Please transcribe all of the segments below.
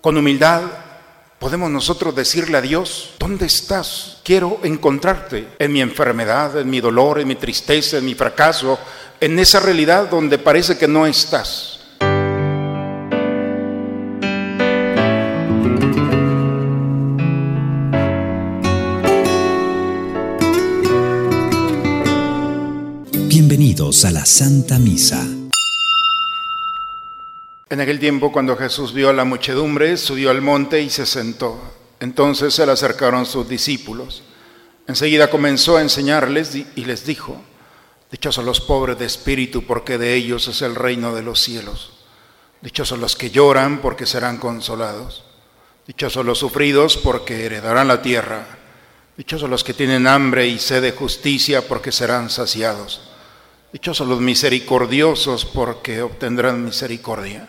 Con humildad podemos nosotros decirle a Dios, ¿dónde estás? Quiero encontrarte en mi enfermedad, en mi dolor, en mi tristeza, en mi fracaso, en esa realidad donde parece que no estás. Bienvenidos a la Santa Misa. En aquel tiempo, cuando Jesús vio a la muchedumbre, subió al monte y se sentó. Entonces se le acercaron sus discípulos. Enseguida comenzó a enseñarles y les dijo, Dichosos los pobres de espíritu, porque de ellos es el reino de los cielos. Dichosos los que lloran, porque serán consolados. Dichosos los sufridos, porque heredarán la tierra. Dichosos los que tienen hambre y sed de justicia, porque serán saciados. Dichosos los misericordiosos, porque obtendrán misericordia.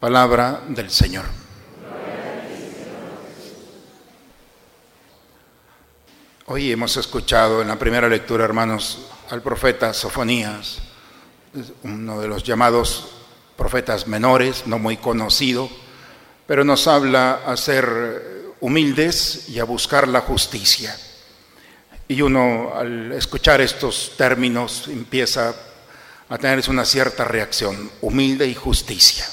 Palabra del Señor. Hoy hemos escuchado en la primera lectura, hermanos, al profeta Sofonías, uno de los llamados profetas menores, no muy conocido, pero nos habla a ser humildes y a buscar la justicia. Y uno al escuchar estos términos empieza a tener una cierta reacción, humilde y justicia.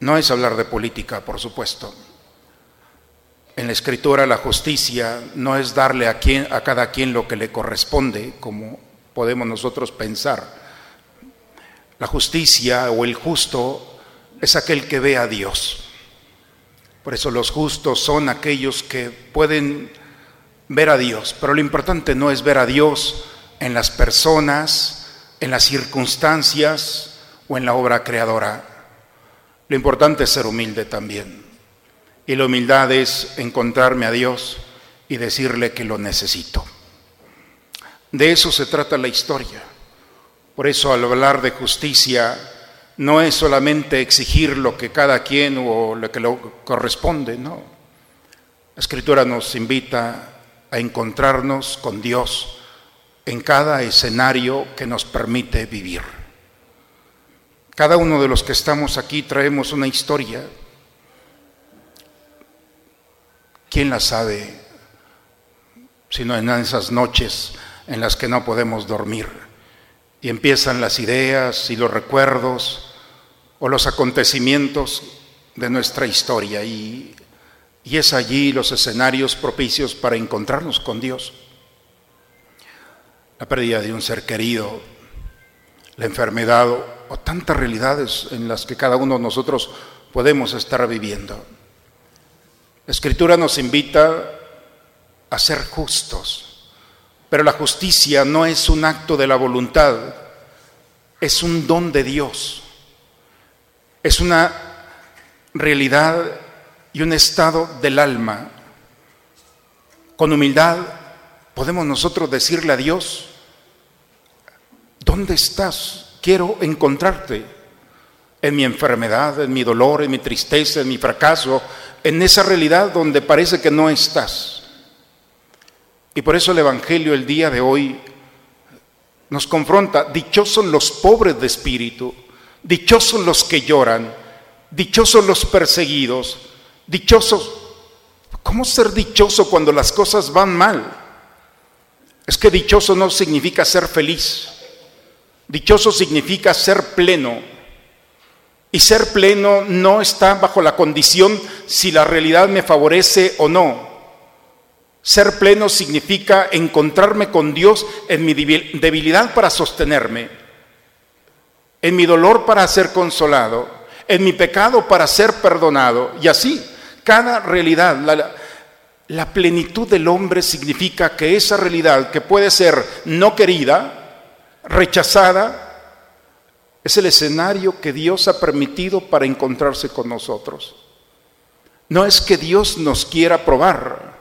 No es hablar de política, por supuesto, en la escritura la justicia no es darle a, quien, a cada quien lo que le corresponde, como podemos nosotros pensar. La justicia o el justo es aquel que ve a Dios. Por eso los justos son aquellos que pueden ver a Dios. Pero lo importante no es ver a Dios en las personas, en las circunstancias o en la obra creadora. Lo importante es ser humilde también. Y la humildad es encontrarme a Dios y decirle que lo necesito. De eso se trata la historia. Por eso al hablar de justicia no es solamente exigir lo que cada quien o lo que le corresponde, no. La escritura nos invita a encontrarnos con Dios en cada escenario que nos permite vivir. Cada uno de los que estamos aquí traemos una historia ¿Quién la sabe? Sino en esas noches en las que no podemos dormir y empiezan las ideas y los recuerdos o los acontecimientos de nuestra historia y, y es allí los escenarios propicios para encontrarnos con Dios. La pérdida de un ser querido, la enfermedad o, tantas realidades en las que cada uno de nosotros podemos estar viviendo. La escritura nos invita a ser justos, pero la justicia no es un acto de la voluntad, es un don de Dios, es una realidad y un estado del alma. Con humildad podemos nosotros decirle a Dios, ¿dónde estás? Quiero encontrarte en mi enfermedad, en mi dolor, en mi tristeza, en mi fracaso, en esa realidad donde parece que no estás. Y por eso el Evangelio el día de hoy nos confronta, dichosos los pobres de espíritu, dichosos los que lloran, dichosos los perseguidos, dichosos. ¿Cómo ser dichoso cuando las cosas van mal? Es que dichoso no significa ser feliz, dichoso significa ser pleno, y ser pleno no está bajo la condición si la realidad me favorece o no. Ser pleno significa encontrarme con Dios en mi debilidad para sostenerme, en mi dolor para ser consolado, en mi pecado para ser perdonado. Y así, cada realidad, la, plenitud del hombre significa que esa realidad que puede ser no querida, rechazada, es el escenario que Dios ha permitido para encontrarse con nosotros. No es que Dios nos quiera probar,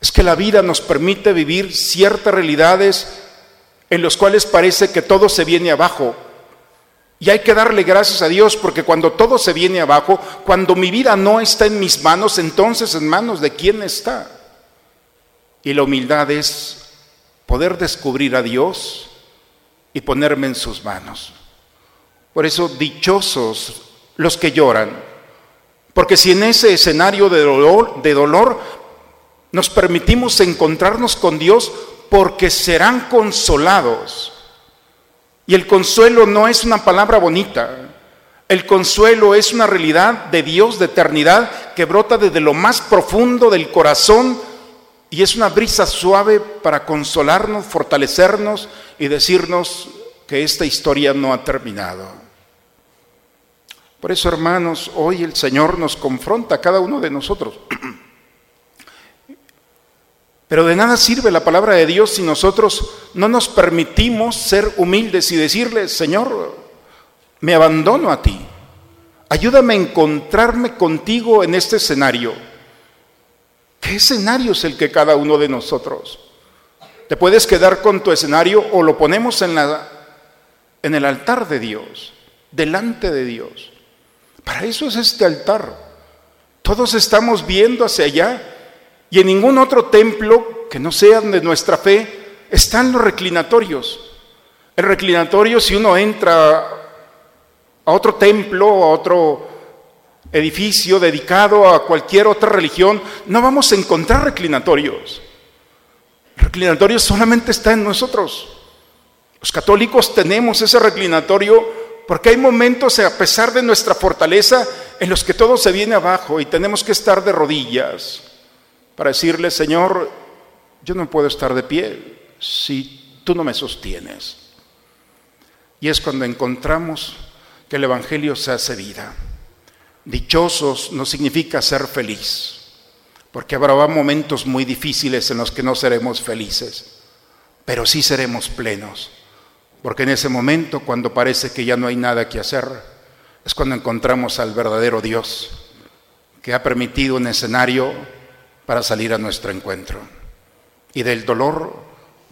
es que la vida nos permite vivir ciertas realidades en los cuales parece que todo se viene abajo. Y hay que darle gracias a Dios porque cuando todo se viene abajo, cuando mi vida no está en mis manos, entonces en manos de quién está. Y la humildad es poder descubrir a Dios y ponerme en sus manos. Por eso dichosos los que lloran, porque si en ese escenario de dolor, de dolor nos permitimos encontrarnos con Dios, porque serán consolados. Y el consuelo no es una palabra bonita. El consuelo es una realidad de Dios, de eternidad, que brota desde lo más profundo del corazón y es una brisa suave para consolarnos, fortalecernos y decirnos que esta historia no ha terminado. Por eso, hermanos, hoy el Señor nos confronta a cada uno de nosotros. Pero de nada sirve la palabra de Dios si nosotros no nos permitimos ser humildes y decirle, Señor, me abandono a ti. Ayúdame a encontrarme contigo en este escenario. ¿Qué escenario es el que cada uno de nosotros? Te puedes quedar con tu escenario o lo ponemos en, la, en el altar de Dios, delante de Dios. Para eso es este altar. Todos estamos viendo hacia allá y en ningún otro templo que no sea de nuestra fe están los reclinatorios. El reclinatorio, si uno entra a otro templo, a otro edificio dedicado a cualquier otra religión, no vamos a encontrar reclinatorios. Reclinatorio solamente está en nosotros. Los católicos tenemos ese reclinatorio porque hay momentos, a pesar de nuestra fortaleza, en los que todo se viene abajo y tenemos que estar de rodillas para decirle, Señor, yo no puedo estar de pie si tú no me sostienes. Y es cuando encontramos que el Evangelio se hace vida. Dichosos no significa ser feliz, porque habrá momentos muy difíciles en los que no seremos felices, pero sí seremos plenos, porque en ese momento, cuando parece que ya no hay nada que hacer, es cuando encontramos al verdadero Dios, que ha permitido un escenario para salir a nuestro encuentro. Y del dolor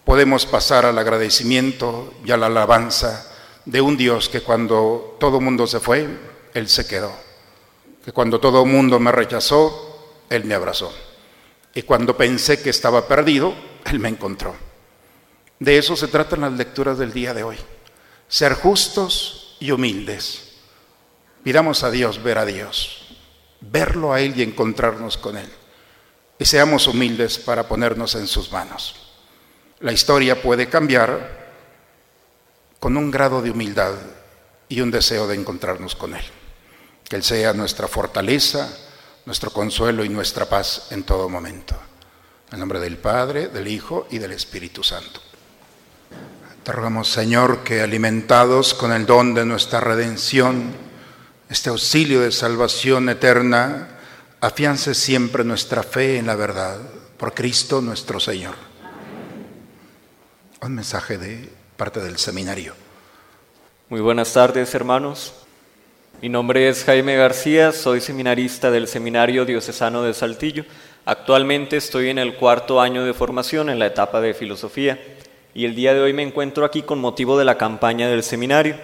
podemos pasar al agradecimiento y a la alabanza de un Dios que cuando todo mundo se fue, Él se quedó. Que cuando todo el mundo me rechazó, Él me abrazó. Y cuando pensé que estaba perdido, Él me encontró. De eso se tratan las lecturas del día de hoy. Ser justos y humildes. Pidamos a Dios ver a Dios, verlo a Él y encontrarnos con Él y seamos humildes para ponernos en sus manos. La historia puede cambiar con un grado de humildad y un deseo de encontrarnos con Él. Que Él sea nuestra fortaleza, nuestro consuelo y nuestra paz en todo momento. En nombre del Padre, del Hijo y del Espíritu Santo. Te rogamos, Señor, que alimentados con el don de nuestra redención, este auxilio de salvación eterna, afiance siempre nuestra fe en la verdad, por Cristo nuestro Señor. Un mensaje de parte del seminario. Muy buenas tardes, hermanos. Mi nombre es Jaime García, soy seminarista del Seminario Diocesano de Saltillo. Actualmente estoy en el cuarto año de formación en la etapa de filosofía y el día de hoy me encuentro aquí con motivo de la campaña del seminario.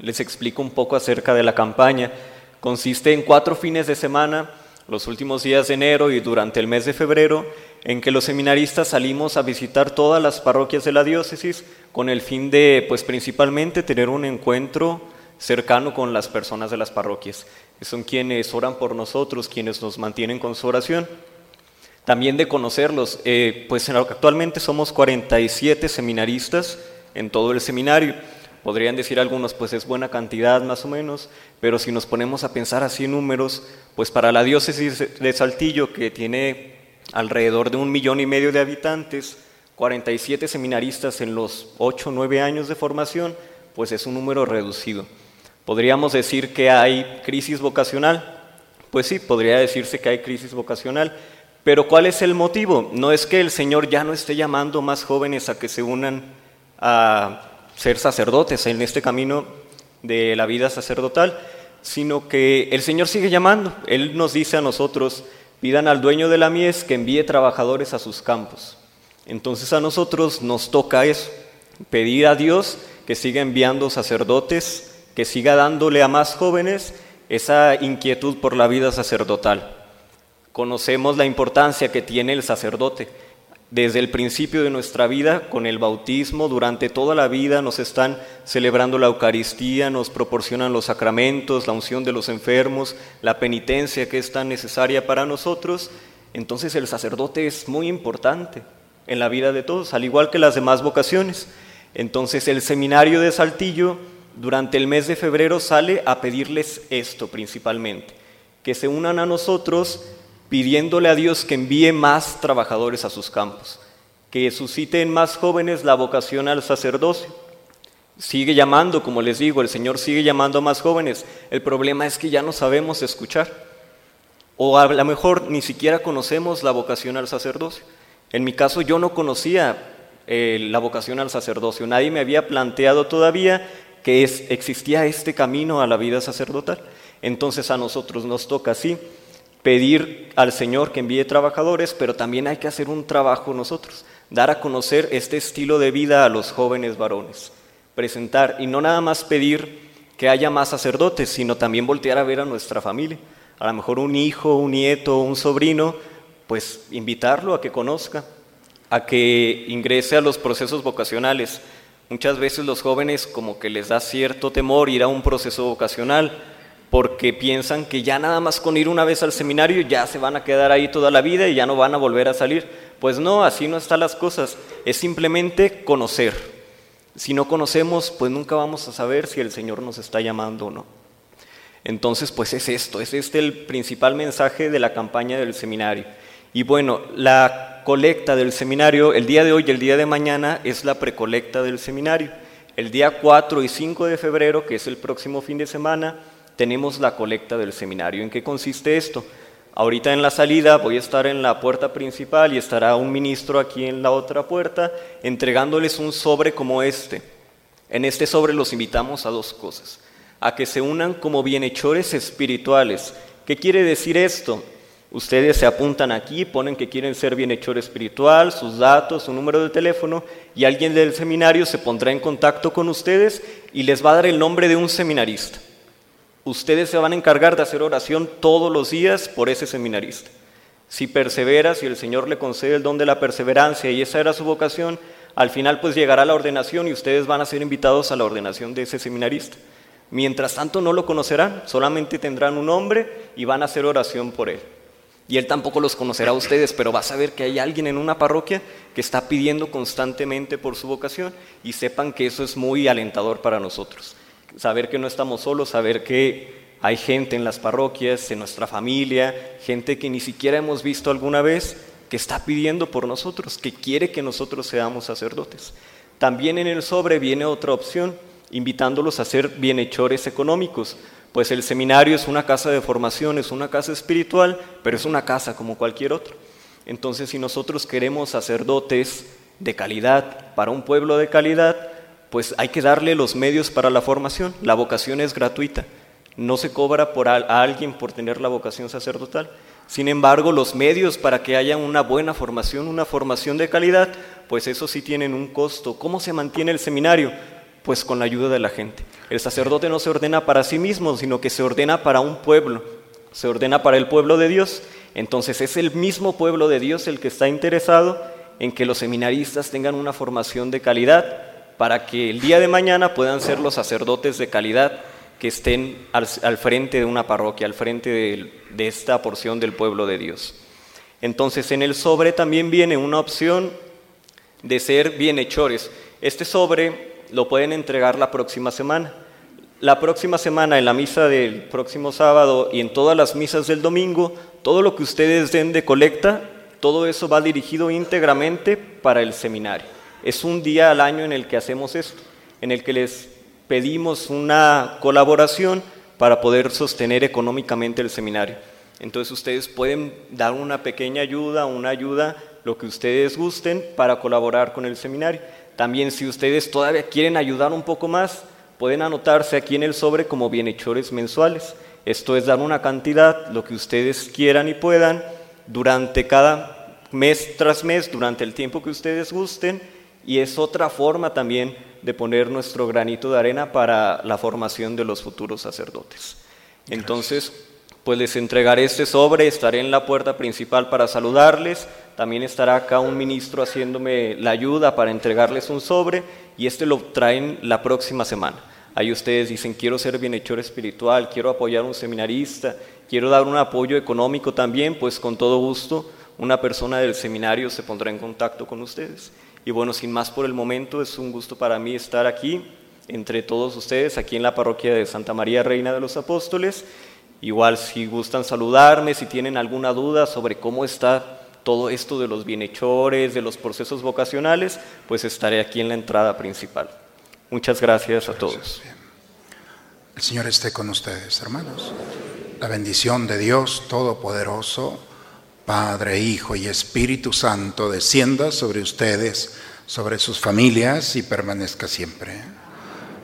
Les explico un poco acerca de la campaña. Consiste en cuatro fines de semana los últimos días de enero y durante el mes de febrero, en que los seminaristas salimos a visitar todas las parroquias de la diócesis con el fin de, pues principalmente, tener un encuentro cercano con las personas de las parroquias, son quienes oran por nosotros, quienes nos mantienen con su oración. También de conocerlos, eh, pues actualmente somos 47 seminaristas en todo el seminario Podrían decir algunos, pues es buena cantidad más o menos, pero si nos ponemos a pensar así en números, pues para la diócesis de Saltillo, que tiene alrededor de un millón y medio de habitantes, 47 seminaristas en los 8 o 9 años de formación, pues es un número reducido. ¿Podríamos decir que hay crisis vocacional? Pues sí, podría decirse que hay crisis vocacional, pero ¿cuál es el motivo? No es que el Señor ya no esté llamando más jóvenes a que se unan a ser sacerdotes en este camino de la vida sacerdotal, sino que el Señor sigue llamando. Él nos dice a nosotros, pidan al dueño de la mies que envíe trabajadores a sus campos. Entonces a nosotros nos toca eso, pedir a Dios que siga enviando sacerdotes, que siga dándole a más jóvenes esa inquietud por la vida sacerdotal. Conocemos la importancia que tiene el sacerdote. Desde el principio de nuestra vida, con el bautismo, durante toda la vida nos están celebrando la Eucaristía, nos proporcionan los sacramentos, la unción de los enfermos, la penitencia que es tan necesaria para nosotros. Entonces el sacerdote es muy importante en la vida de todos, al igual que las demás vocaciones. Entonces el seminario de Saltillo durante el mes de febrero sale a pedirles esto principalmente, que se unan a nosotros pidiéndole a Dios que envíe más trabajadores a sus campos, que susciten más jóvenes la vocación al sacerdocio. Sigue llamando, como les digo, el Señor sigue llamando a más jóvenes. El problema es que ya no sabemos escuchar. O a lo mejor ni siquiera conocemos la vocación al sacerdocio. En mi caso yo no conocía eh, la vocación al sacerdocio. Nadie me había planteado todavía que existía este camino a la vida sacerdotal. Entonces a nosotros nos toca así pedir al Señor que envíe trabajadores, pero también hay que hacer un trabajo nosotros, dar a conocer este estilo de vida a los jóvenes varones, presentar y no nada más pedir que haya más sacerdotes, sino también voltear a ver a nuestra familia. A lo mejor un hijo, un nieto, un sobrino, pues invitarlo a que conozca, a que ingrese a los procesos vocacionales. Muchas veces los jóvenes como que les da cierto temor ir a un proceso vocacional, porque piensan que ya nada más con ir una vez al seminario ya se van a quedar ahí toda la vida y ya no van a volver a salir. Pues no, así no están las cosas. Es simplemente conocer. Si no conocemos, pues nunca vamos a saber si el Señor nos está llamando o no. Entonces, pues es esto, es este el principal mensaje de la campaña del seminario. Y bueno, la colecta del seminario, el día de hoy y el día de mañana, es la precolecta del seminario. El día 4 y 5 de febrero, que es el próximo fin de semana, tenemos la colecta del seminario. ¿En qué consiste esto? Ahorita en la salida voy a estar en la puerta principal y estará un ministro aquí en la otra puerta entregándoles un sobre como este. En este sobre los invitamos a dos cosas. A que se unan como bienhechores espirituales. ¿Qué quiere decir esto? Ustedes se apuntan aquí, ponen que quieren ser bienhechor espiritual, sus datos, su número de teléfono, y alguien del seminario se pondrá en contacto con ustedes y les va a dar el nombre de un seminarista. Ustedes se van a encargar de hacer oración todos los días por ese seminarista. Si persevera, si el Señor le concede el don de la perseverancia y esa era su vocación, al final pues llegará la ordenación y ustedes van a ser invitados a la ordenación de ese seminarista. Mientras tanto no lo conocerán, solamente tendrán un nombre y van a hacer oración por él. Y él tampoco los conocerá a ustedes, pero va a saber que hay alguien en una parroquia que está pidiendo constantemente por su vocación y sepan que eso es muy alentador para nosotros saber que no estamos solos, saber que hay gente en las parroquias, en nuestra familia, gente que ni siquiera hemos visto alguna vez, que está pidiendo por nosotros, que quiere que nosotros seamos sacerdotes. También en el sobre viene otra opción, invitándolos a ser bienhechores económicos, pues el seminario es una casa de formación, es una casa espiritual, pero es una casa como cualquier otra. Entonces, si nosotros queremos sacerdotes de calidad para un pueblo de calidad, pues hay que darle los medios para la formación. La vocación es gratuita. No se cobra por a, alguien por tener la vocación sacerdotal. Sin embargo, los medios para que haya una buena formación, una formación de calidad, pues eso sí tienen un costo. ¿Cómo se mantiene el seminario? Pues con la ayuda de la gente. El sacerdote no se ordena para sí mismo, sino que se ordena para un pueblo, se ordena para el pueblo de Dios. Entonces es el mismo pueblo de Dios el que está interesado en que los seminaristas tengan una formación de calidad para que el día de mañana puedan ser los sacerdotes de calidad que estén al, frente de una parroquia, al frente de, esta porción del pueblo de Dios. Entonces en el sobre también viene una opción de ser bienhechores. Este sobre lo pueden entregar la próxima semana. La próxima semana, en la misa del próximo sábado y en todas las misas del domingo, todo lo que ustedes den de colecta, todo eso va dirigido íntegramente para el seminario. Es un día al año en el que hacemos esto, en el que les pedimos una colaboración para poder sostener económicamente el seminario. Entonces ustedes pueden dar una pequeña ayuda, una ayuda, lo que ustedes gusten, para colaborar con el seminario. También si ustedes todavía quieren ayudar un poco más, pueden anotarse aquí en el sobre como bienhechores mensuales. Esto es dar una cantidad, lo que ustedes quieran y puedan, durante cada mes tras mes, durante el tiempo que ustedes gusten, y es otra forma también de poner nuestro granito de arena para la formación de los futuros sacerdotes. Entonces, pues les entregaré este sobre, estaré en la puerta principal para saludarles, también estará acá un ministro haciéndome la ayuda para entregarles un sobre y este lo traen la próxima semana. Ahí ustedes dicen, quiero ser bienhechor espiritual, quiero apoyar a un seminarista, quiero dar un apoyo económico también, pues con todo gusto una persona del seminario se pondrá en contacto con ustedes. Y bueno, sin más por el momento, es un gusto para mí estar aquí entre todos ustedes, aquí en la parroquia de Santa María Reina de los Apóstoles. Igual si gustan saludarme, si tienen alguna duda sobre cómo está todo esto de los bienhechores, de los procesos vocacionales, pues estaré aquí en la entrada principal. Muchas gracias a todos. El Señor esté con ustedes, hermanos. La bendición de Dios Todopoderoso, Padre, Hijo y Espíritu Santo, descienda sobre ustedes, sobre sus familias y permanezca siempre.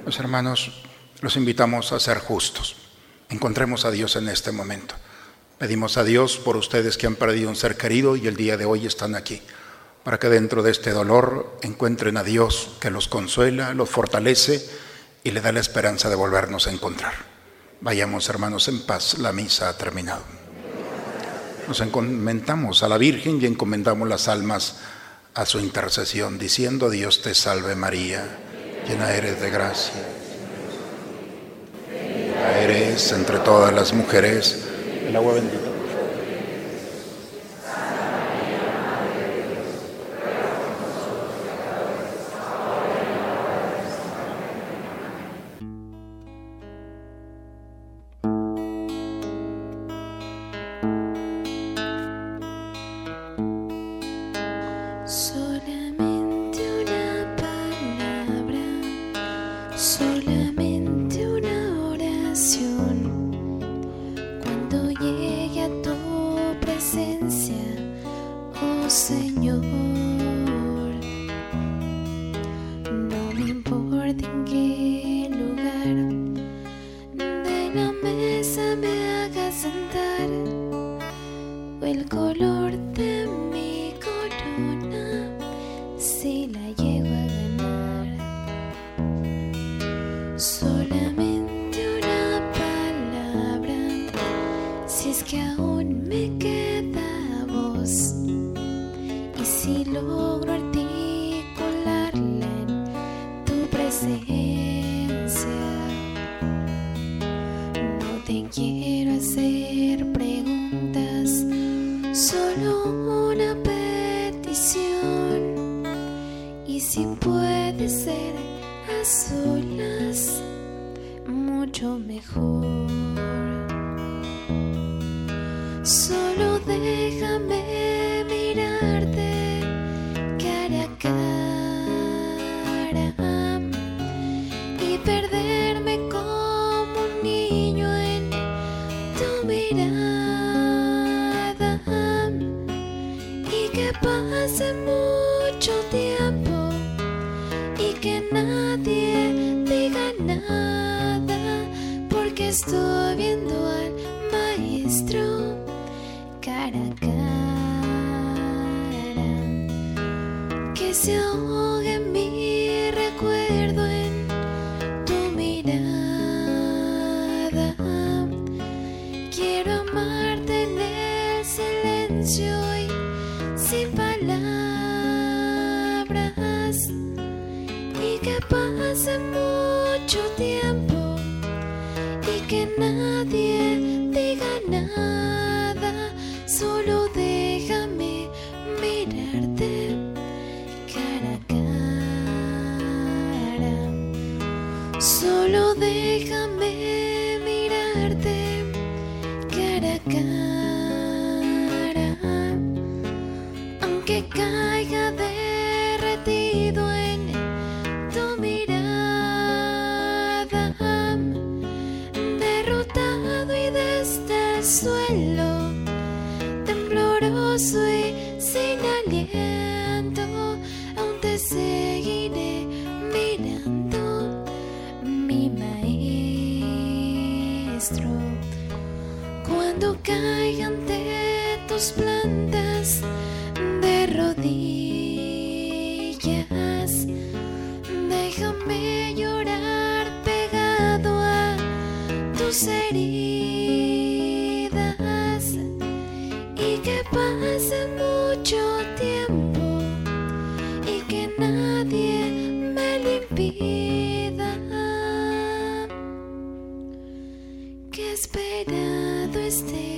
Los hermanos, los invitamos a ser justos. Encontremos a Dios en este momento. Pedimos a Dios por ustedes que han perdido un ser querido y el día de hoy están aquí para que dentro de este dolor encuentren a Dios que los consuela, los fortalece y le da la esperanza de volvernos a encontrar. Vayamos hermanos en paz, la misa ha terminado. Nos encomendamos a la Virgen y encomendamos las almas a su intercesión, diciendo Dios te salve María, llena eres de gracia. Eres entre todas las mujeres el agua bendita. Soleil. silencio sin palabras y que pase mucho tiempo y que nada y que pase mucho tiempo y que nadie me lo impida. Que esperado momento